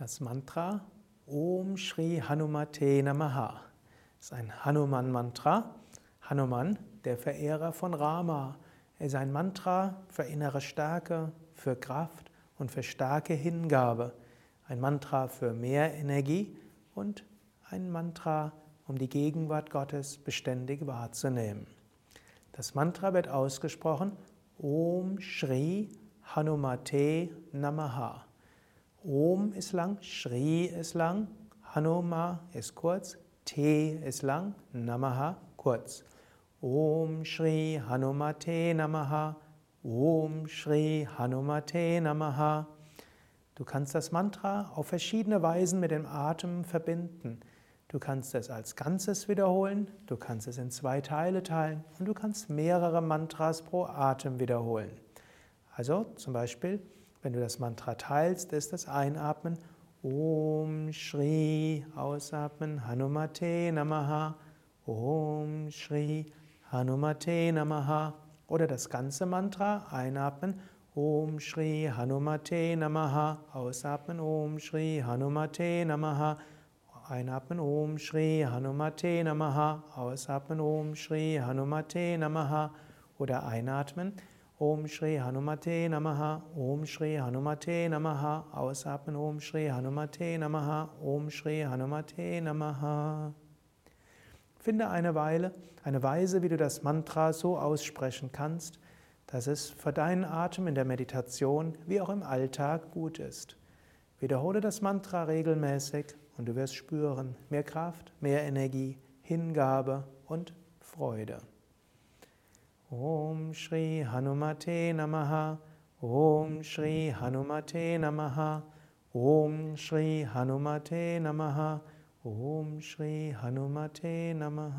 Das Mantra Om Shri Hanumate Namaha ist ein Hanuman-Mantra. Hanuman, der Verehrer von Rama. Ist ein Mantra für innere Stärke, für Kraft und für starke Hingabe. Ein Mantra für mehr Energie und ein Mantra, um die Gegenwart Gottes beständig wahrzunehmen. Das Mantra wird ausgesprochen Om Shri Hanumate Namaha. Om ist lang, Shri ist lang, Hanuma ist kurz, Te ist lang, Namaha kurz. Om Shri Hanumate Namaha, Om Shri Hanumate Namaha. Du kannst das Mantra auf verschiedene Weisen mit dem Atem verbinden. Du kannst es als Ganzes wiederholen, du kannst es in zwei Teile teilen und du kannst mehrere Mantras pro Atem wiederholen. Also zum Beispiel wenn du das Mantra teilst, ist das Einatmen. Om Shri, Ausatmen. Hanumate Namaha, Om Shri. Hanumate Namaha. Oder das ganze Mantra. Einatmen. Om Shri. Hanumate Namaha, ausatmen. Om Shri. Hanumate Namaha. Einatmen. Om Shri. Hanumate Namaha, ausatmen. Om Shri. Hanumate Namaha. Oder einatmen Om Shri Hanumate Namaha, Om Shri Hanumate Namaha, ausatmen Om Shri Hanumate Namaha, Om Shri Hanumate Namaha. Finde eine Weile, eine Weise, wie du das Mantra so aussprechen kannst, dass es für deinen Atem in der Meditation wie auch im Alltag gut ist. Wiederhole das Mantra regelmäßig und du wirst spüren mehr Kraft, mehr Energie, Hingabe und Freude. ॐ श्री हनुमते नमः। ॐ श्री हनुमते नमः। ॐ श्री हनुमते नमः। ॐ श्री हनुमते नमः।